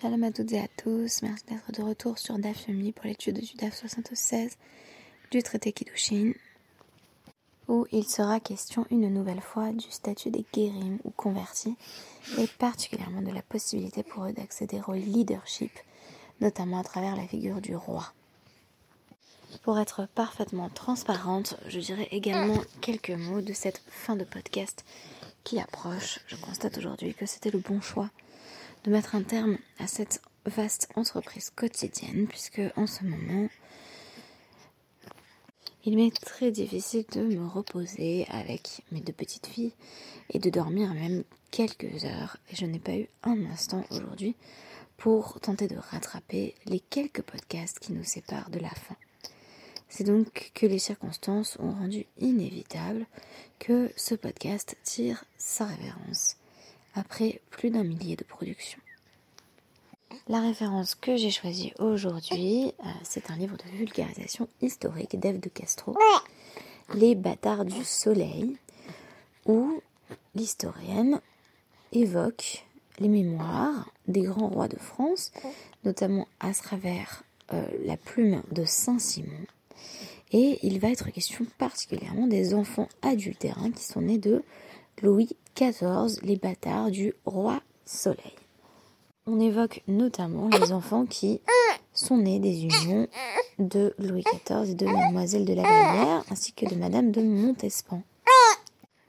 Shalom à toutes et à tous, merci d'être de retour sur DAF pour l'étude du DAF 76 du traité Kiddushin, où il sera question une nouvelle fois du statut des guérim ou convertis, et particulièrement de la possibilité pour eux d'accéder au leadership, notamment à travers la figure du roi. Pour être parfaitement transparente, je dirais également quelques mots de cette fin de podcast qui approche. Je constate aujourd'hui que c'était le bon choix de mettre un terme à cette vaste entreprise quotidienne, puisque en ce moment, il m'est très difficile de me reposer avec mes deux petites filles et de dormir même quelques heures. Et je n'ai pas eu un instant aujourd'hui pour tenter de rattraper les quelques podcasts qui nous séparent de la fin. C'est donc que les circonstances ont rendu inévitable que ce podcast tire sa révérence après plus d'un millier de productions. La référence que j'ai choisie aujourd'hui, euh, c'est un livre de vulgarisation historique d'Ève de Castro, Les bâtards du soleil, où l'historienne évoque les mémoires des grands rois de France, notamment à travers euh, la plume de Saint-Simon. Et il va être question particulièrement des enfants adultérins qui sont nés de Louis XIV, les bâtards du roi Soleil. On évoque notamment les enfants qui sont nés des unions de Louis XIV et de Mademoiselle de la Vallière, ainsi que de Madame de Montespan.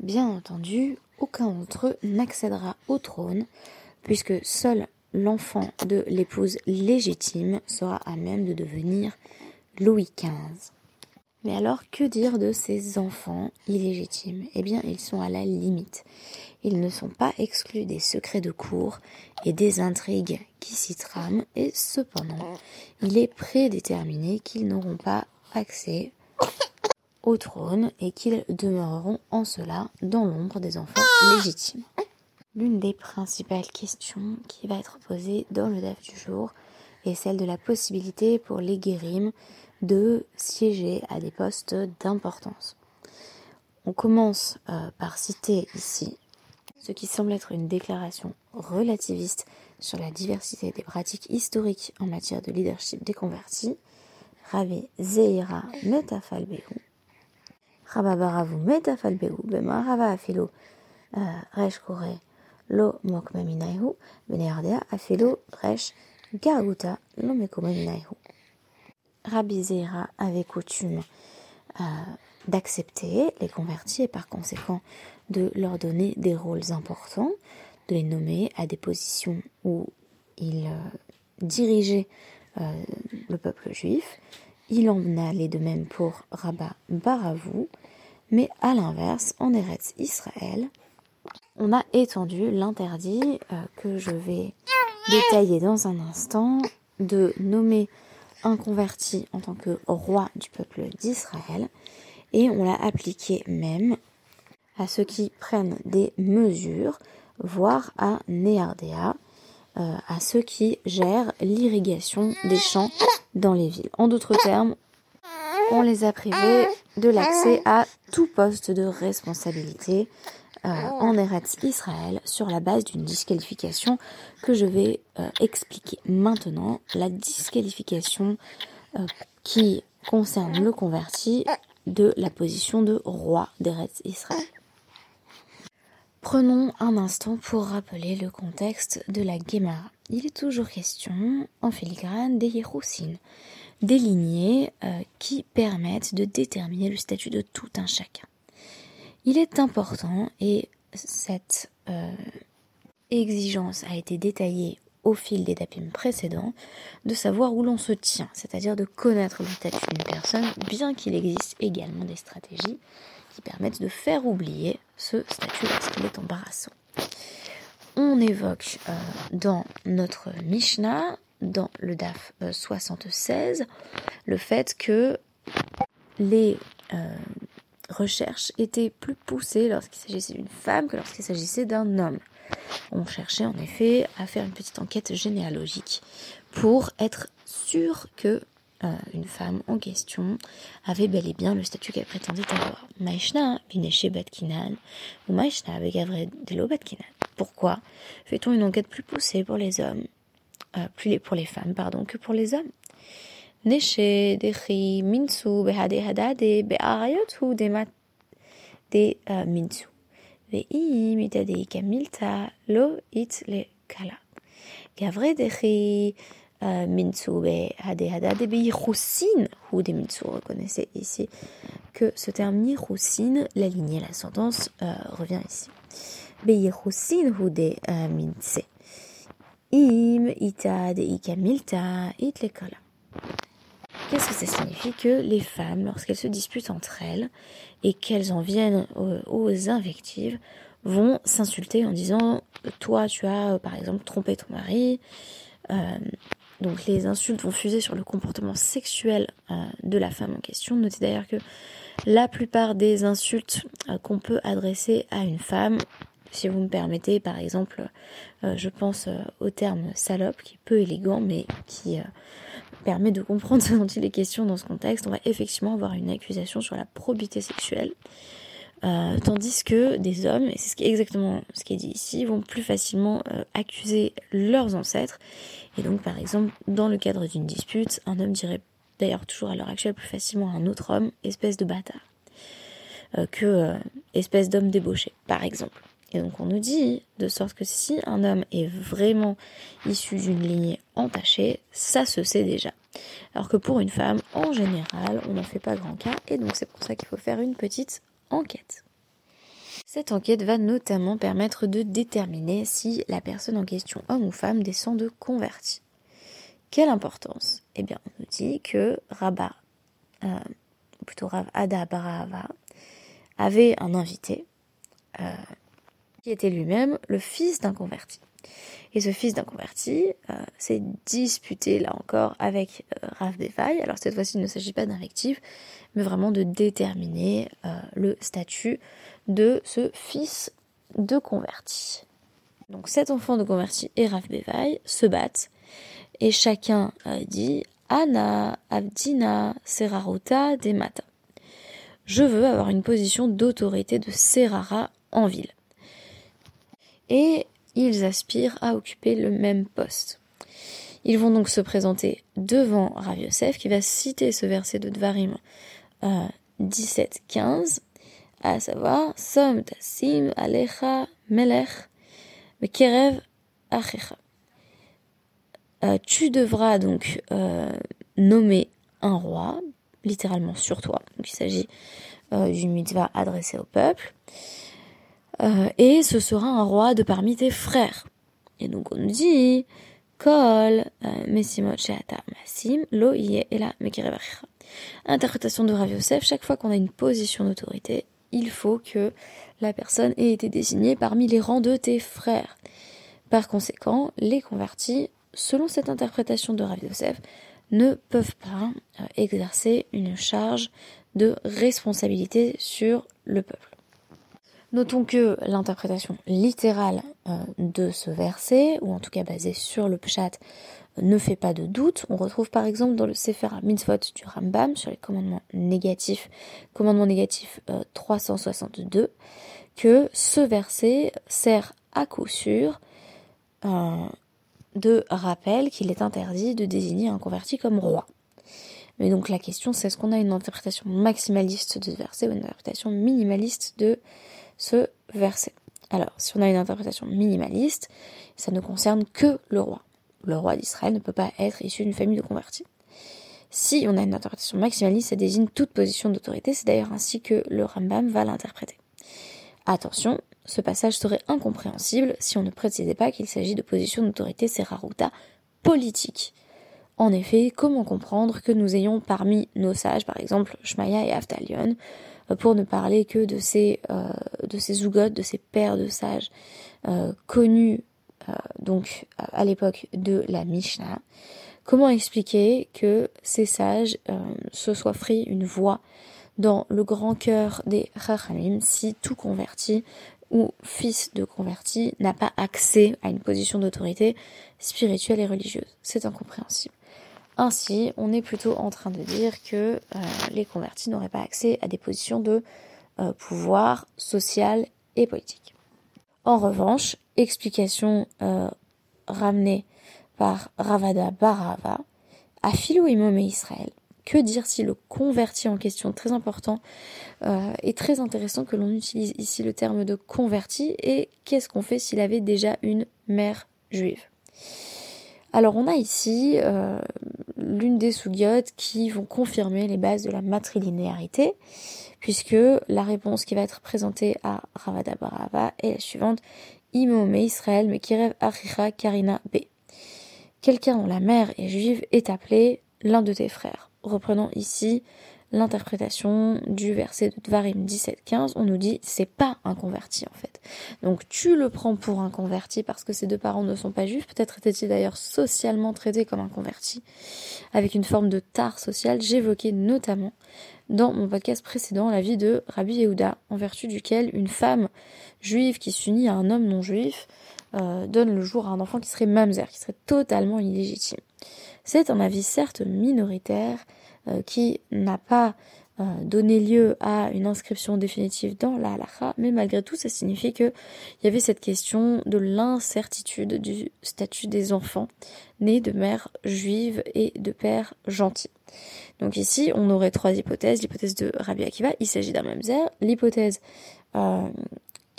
Bien entendu, aucun d'entre eux n'accédera au trône, puisque seul l'enfant de l'épouse légitime sera à même de devenir Louis XV. Mais alors, que dire de ces enfants illégitimes? Eh bien, ils sont à la limite. Ils ne sont pas exclus des secrets de cour et des intrigues qui s'y trament, et cependant, il est prédéterminé qu'ils n'auront pas accès au trône et qu'ils demeureront en cela dans l'ombre des enfants légitimes. L'une des principales questions qui va être posée dans le DAF du jour est celle de la possibilité pour les guérims de siéger à des postes d'importance. On commence euh, par citer ici ce qui semble être une déclaration relativiste sur la diversité des pratiques historiques en matière de leadership des convertis. Rabbi Zeira Metafalbehu. Rababaravu Metafalbehu. Bema Rava Afilo euh, Resh Kore Lo Mokmaminaihu. Beneardea Afilo Resh Gaguta Lo Mekomaminaihu. Rabbi Zeira avait coutume euh, d'accepter les convertis et par conséquent de leur donner des rôles importants, de les nommer à des positions où ils euh, dirigeaient euh, le peuple juif. Il en allait de même pour Rabat Baravou, mais à l'inverse, en Eretz Israël, on a étendu l'interdit que je vais détailler dans un instant de nommer un converti en tant que roi du peuple d'Israël et on l'a appliqué même à ceux qui prennent des mesures, voire à Néardéa, euh, à ceux qui gèrent l'irrigation des champs dans les villes. En d'autres termes, on les a privés de l'accès à tout poste de responsabilité euh, en Eretz Israël sur la base d'une disqualification que je vais euh, expliquer maintenant. La disqualification euh, qui concerne le converti de la position de roi d'Eretz Israël. Prenons un instant pour rappeler le contexte de la Gemara. Il est toujours question, en filigrane, des Yeroussines, des lignées qui permettent de déterminer le statut de tout un chacun. Il est important, et cette euh, exigence a été détaillée au fil des dapim précédents, de savoir où l'on se tient, c'est-à-dire de connaître le statut d'une personne, bien qu'il existe également des stratégies qui permettent de faire oublier ce statut lorsqu'il est embarrassant. On évoque euh, dans notre Mishnah, dans le DAF 76, euh, le fait que les recherche était plus poussée lorsqu'il s'agissait d'une femme que lorsqu'il s'agissait d'un homme. On cherchait en effet à faire une petite enquête généalogique pour être sûr que euh, une femme en question avait bel et bien le statut qu'elle prétendait avoir. Maïshna bineche batkinan ou Maïshna avec Batkinan. Pourquoi fait-on une enquête plus poussée pour les hommes plus pour les femmes, pardon, que pour les hommes? Neshe, Dechi, Minsu, Behade Hadade, Be'arayot ou Demat de Minsu. Kamilta lo it le kala. Gavre Dechi, Minsu, Behade Hadade, Be'ichousin ou des Minsu. Reconnaissez ici que ce terme Yichousin, la lignée, la sentence, revient ici. Be'ichousin ou des Minse. Im itade ikamilta it le kala. Qu'est-ce que ça signifie Que les femmes, lorsqu'elles se disputent entre elles et qu'elles en viennent aux, invectives, vont s'insulter en disant toi tu as par exemple trompé ton mari. Euh, donc les insultes vont fuser sur le comportement sexuel euh, de la femme en question. Notez d'ailleurs que la plupart des insultes euh, qu'on peut adresser à une femme, si vous me permettez, par exemple, je pense au terme salope, qui est peu élégant, mais qui permet de comprendre ce dont il est question dans ce contexte, on va effectivement avoir une accusation sur la probité sexuelle. Euh, tandis que des hommes, et c'est exactement ce qui est dit ici, vont plus facilement euh, accuser leurs ancêtres. Et donc, par exemple, dans le cadre d'une dispute, un homme dirait d'ailleurs toujours à l'heure actuelle plus facilement à un autre homme, espèce de bâtard, euh, que espèce d'homme débauché, par exemple. Et donc on nous dit, de sorte que si un homme est vraiment issu d'une lignée entachée, ça se sait déjà. Alors que pour une femme, en général, on n'en fait pas grand cas, et donc c'est pour ça qu'il faut faire une petite enquête. Cette enquête va notamment permettre de déterminer si la personne en question, homme ou femme, descend de converti. Quelle importance? Eh bien, on nous dit que Rabat, euh, plutôt Rav Ada Barahava, avait un invité, euh, qui était lui-même le fils d'un converti. Et ce fils d'un converti euh, s'est disputé là encore avec euh, Rav. Alors cette fois-ci, il ne s'agit pas d'invective, mais vraiment de déterminer euh, le statut de ce fils de converti. Donc cet enfant de converti et Rav Bevaï se battent et chacun dit Anna, Abdina, Serarota, Demata. Je veux avoir une position d'autorité de Serara en ville et ils aspirent à occuper le même poste. Ils vont donc se présenter devant Rav Yosef qui va citer ce verset de Dvarim 17-15, à savoir Som tasim alecha melech mekerev achecha. Euh, tu devras donc euh, nommer un roi, littéralement sur toi. Donc il s'agit euh, d'une mitzvah adressée au peuple. Euh, et ce sera un roi de parmi tes frères. Et donc on dit, Kol, euh, Masim, Lo et la Interprétation de Rav Yosef, chaque fois qu'on a une position d'autorité, il faut que la personne ait été désignée parmi les rangs de tes frères. Par conséquent, les convertis, selon cette interprétation de Rav Yosef, ne peuvent pas euh, exercer une charge de responsabilité sur le peuple. Notons que l'interprétation littérale euh, de ce verset, ou en tout cas basée sur le pshat, ne fait pas de doute. On retrouve par exemple dans le Sefer Mitzvot du Rambam sur les commandements négatifs, commandement négatif 362, euh, que ce verset sert à coup sûr euh, de rappel qu'il est interdit de désigner un converti comme roi. Mais donc la question c'est est-ce qu'on a une interprétation maximaliste de ce verset ou une interprétation minimaliste de ce verset. Alors, si on a une interprétation minimaliste, ça ne concerne que le roi. Le roi d'Israël ne peut pas être issu d'une famille de convertis. Si on a une interprétation maximaliste, ça désigne toute position d'autorité, c'est d'ailleurs ainsi que le Rambam va l'interpréter. Attention, ce passage serait incompréhensible si on ne précisait pas qu'il s'agit de position d'autorité seraruta politique. En effet, comment comprendre que nous ayons parmi nos sages, par exemple Shmaya et Aftalion, pour ne parler que de ces, euh, de ces de ces pères de sages euh, connus euh, donc à l'époque de la Mishnah. Comment expliquer que ces sages se soient pris une voix dans le grand cœur des Chachamim si tout converti ou fils de converti n'a pas accès à une position d'autorité spirituelle et religieuse? C'est incompréhensible. Ainsi, on est plutôt en train de dire que euh, les convertis n'auraient pas accès à des positions de euh, pouvoir social et politique. En revanche, explication euh, ramenée par Ravada Barava, à Philo Imom et Israël. Que dire si le converti en question Très important euh, et très intéressant que l'on utilise ici le terme de converti. Et qu'est-ce qu'on fait s'il avait déjà une mère juive? Alors on a ici l'une des sougiotes qui vont confirmer les bases de la matrilinéarité, puisque la réponse qui va être présentée à Ravada Barava est la suivante Israël Karina B. Quelqu'un dont la mère est juive est appelé l'un de tes frères. Reprenons ici l'interprétation du verset de Dvarim 17-15, on nous dit c'est pas un converti en fait. Donc tu le prends pour un converti parce que ses deux parents ne sont pas juifs, peut-être était-il d'ailleurs socialement traité comme un converti, avec une forme de tare sociale. J'évoquais notamment dans mon podcast précédent la vie de Rabbi Yehuda, en vertu duquel une femme juive qui s'unit à un homme non juif euh, donne le jour à un enfant qui serait mamzer, qui serait totalement illégitime. C'est un avis certes minoritaire, euh, qui n'a pas euh, donné lieu à une inscription définitive dans la halakha, mais malgré tout, ça signifie qu'il y avait cette question de l'incertitude du statut des enfants nés de mères juives et de pères gentils. Donc ici, on aurait trois hypothèses. L'hypothèse de Rabbi Akiva, il s'agit d'un mamzer. L'hypothèse euh,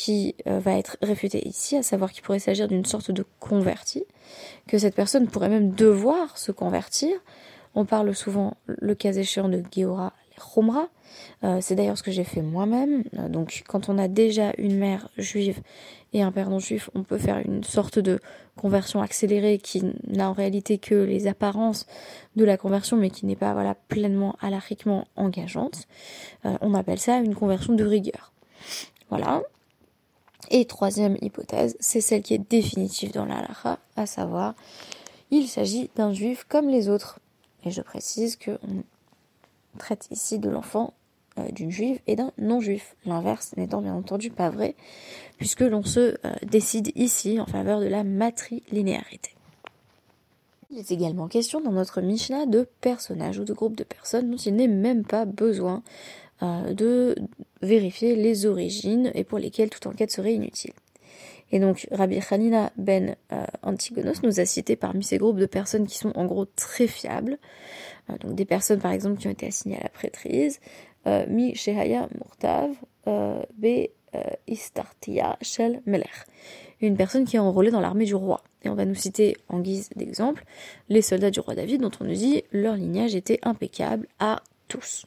qui va être réfutée ici, à savoir qu'il pourrait s'agir d'une sorte de converti, que cette personne pourrait même devoir se convertir, on parle souvent, le cas échéant, de Geora Chomra. Euh, c'est d'ailleurs ce que j'ai fait moi-même. Euh, donc, quand on a déjà une mère juive et un père non juif, on peut faire une sorte de conversion accélérée qui n'a en réalité que les apparences de la conversion, mais qui n'est pas voilà pleinement alariquement engageante. Euh, on appelle ça une conversion de rigueur. Voilà. Et troisième hypothèse, c'est celle qui est définitive dans la à savoir, il s'agit d'un juif comme les autres. Et je précise qu'on traite ici de l'enfant euh, d'une juive et d'un non-juif. L'inverse n'étant bien entendu pas vrai, puisque l'on se euh, décide ici en faveur de la matrilinéarité. Il est également question dans notre Mishnah de personnages ou de groupes de personnes dont il n'est même pas besoin euh, de vérifier les origines et pour lesquelles toute enquête serait inutile. Et donc Rabbi Hanina ben euh, Antigonos nous a cité parmi ces groupes de personnes qui sont en gros très fiables, euh, donc des personnes par exemple qui ont été assignées à la prêtrise, Mi Shehaya Murtav B Istartia Shel Meler, une personne qui est enrôlée dans l'armée du roi. Et on va nous citer en guise d'exemple les soldats du roi David dont on nous dit leur lignage était impeccable à tous.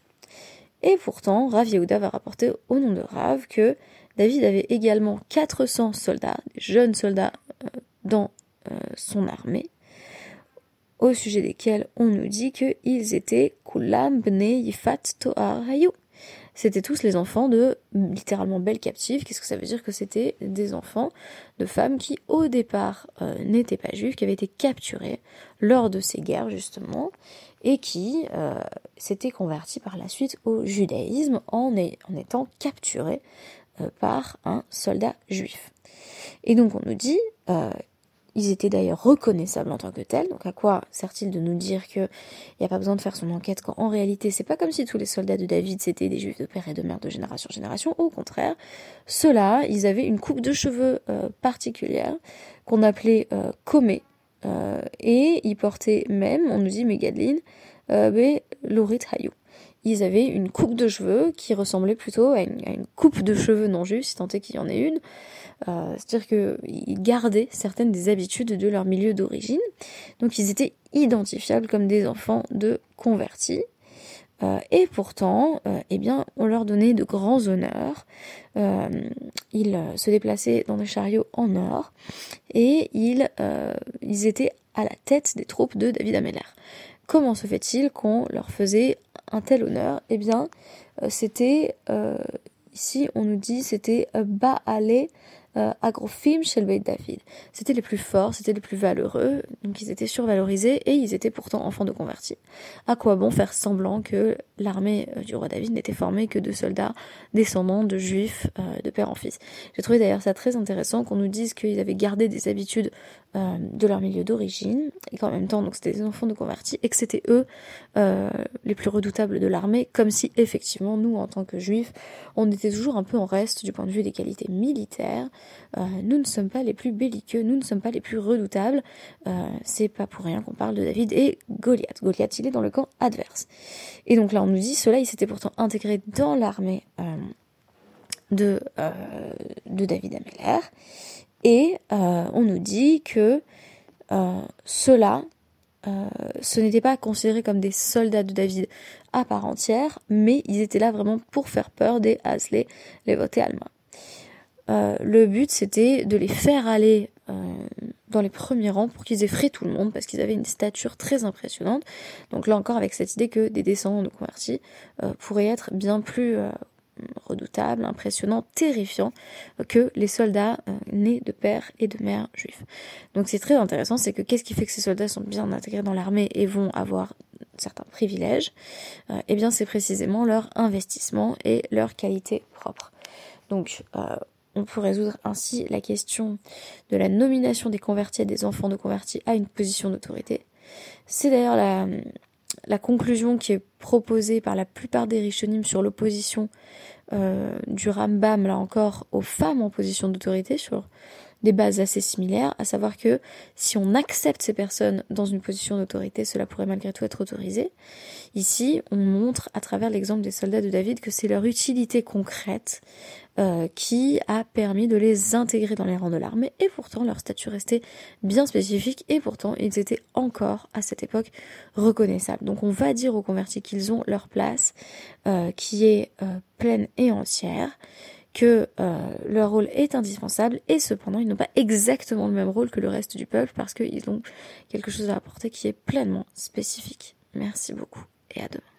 Et pourtant, Rav Yehuda va rapporter au nom de Rav que David avait également 400 soldats, des jeunes soldats, euh, dans euh, son armée, au sujet desquels on nous dit qu'ils étaient Kulam Bne Yifat Toar Hayu. C'était tous les enfants de littéralement belles captives. Qu'est-ce que ça veut dire que c'était des enfants de femmes qui au départ euh, n'étaient pas juives, qui avaient été capturées lors de ces guerres justement, et qui s'étaient converties par la suite au judaïsme en, étant capturées euh, par un soldat juif. Et donc on nous dit, euh, ils étaient d'ailleurs reconnaissables en tant que tels, donc à quoi sert-il de nous dire qu'il n'y a pas besoin de faire son enquête quand en réalité c'est pas comme si tous les soldats de David c'était des juifs de père et de mère de génération en génération, au contraire, ceux-là, ils avaient une coupe de cheveux euh, particulière qu'on appelait euh, comé, et ils portaient même, on nous dit Megadline, euh, Lorit Hayou ils avaient une coupe de cheveux qui ressemblait plutôt à une, coupe de cheveux non juste, si tant est qu'il y en ait une. Euh, c'est-à-dire qu'ils gardaient certaines des habitudes de leur milieu d'origine. Donc ils étaient identifiables comme des enfants de convertis. Euh, et pourtant, euh, eh bien, on leur donnait de grands honneurs. ils se déplaçaient dans des chariots en or et ils, ils étaient à la tête des troupes de David Ameller. Comment se fait-il qu'on leur faisait un tel honneur? Eh bien, c'était, ici on nous dit, c'était euh, Baalé Agrofim Shelbeit David. C'était les plus forts, c'était les plus valeureux, donc ils étaient survalorisés et ils étaient pourtant enfants de convertis. À quoi bon faire semblant que l'armée du roi David n'était formée que de soldats descendants de juifs de père en fils? J'ai trouvé d'ailleurs ça très intéressant qu'on nous dise qu'ils avaient gardé des habitudes euh, de leur milieu d'origine, et qu'en même temps, donc c'était des enfants de convertis, et que c'était eux euh, les plus redoutables de l'armée, comme si effectivement, nous, en tant que juifs, on était toujours un peu en reste du point de vue des qualités militaires. Euh, nous ne sommes pas les plus belliqueux, nous ne sommes pas les plus redoutables. c'est pas pour rien qu'on parle de David et Goliath. Goliath, il est dans le camp adverse. Et donc là, on nous dit, cela, il s'était pourtant intégré dans l'armée de, de David Ameller. Et euh, on nous dit que euh, ceux-là, euh, ce n'était pas considéré comme des soldats de David à part entière, mais ils étaient là vraiment pour faire peur des Hasley, les votés allemands. le but c'était de les faire aller dans les premiers rangs pour qu'ils effraient tout le monde parce qu'ils avaient une stature très impressionnante. Donc là encore avec cette idée que des descendants de convertis pourraient être bien plus redoutable, impressionnant, terrifiant que les soldats euh, nés de père et de mère juifs. Donc c'est très intéressant, c'est que qu'est-ce qui fait que ces soldats sont bien intégrés dans l'armée et vont avoir certains privilèges? Euh, Eh bien c'est précisément leur investissement et leur qualité propre. Donc euh, on peut résoudre ainsi la question de la nomination des convertis et des enfants de convertis à une position d'autorité. C'est d'ailleurs la, la conclusion qui est proposée par la plupart des Rishonim sur l'opposition euh, du Rambam, là encore, aux femmes en position d'autorité sur des bases assez similaires, à savoir que si on accepte ces personnes dans une position d'autorité, cela pourrait malgré tout être autorisé. Ici, on montre à travers l'exemple des soldats de David que c'est leur utilité concrète euh, qui a permis de les intégrer dans les rangs de l'armée et pourtant leur statut restait bien spécifique et pourtant ils étaient encore à cette époque reconnaissables. Donc on va dire aux convertis qu'ils ont leur place euh, qui est euh, pleine et entière que leur rôle est indispensable et cependant ils n'ont pas exactement le même rôle que le reste du peuple parce qu'ils ont quelque chose à apporter qui est pleinement spécifique. Merci beaucoup et à demain.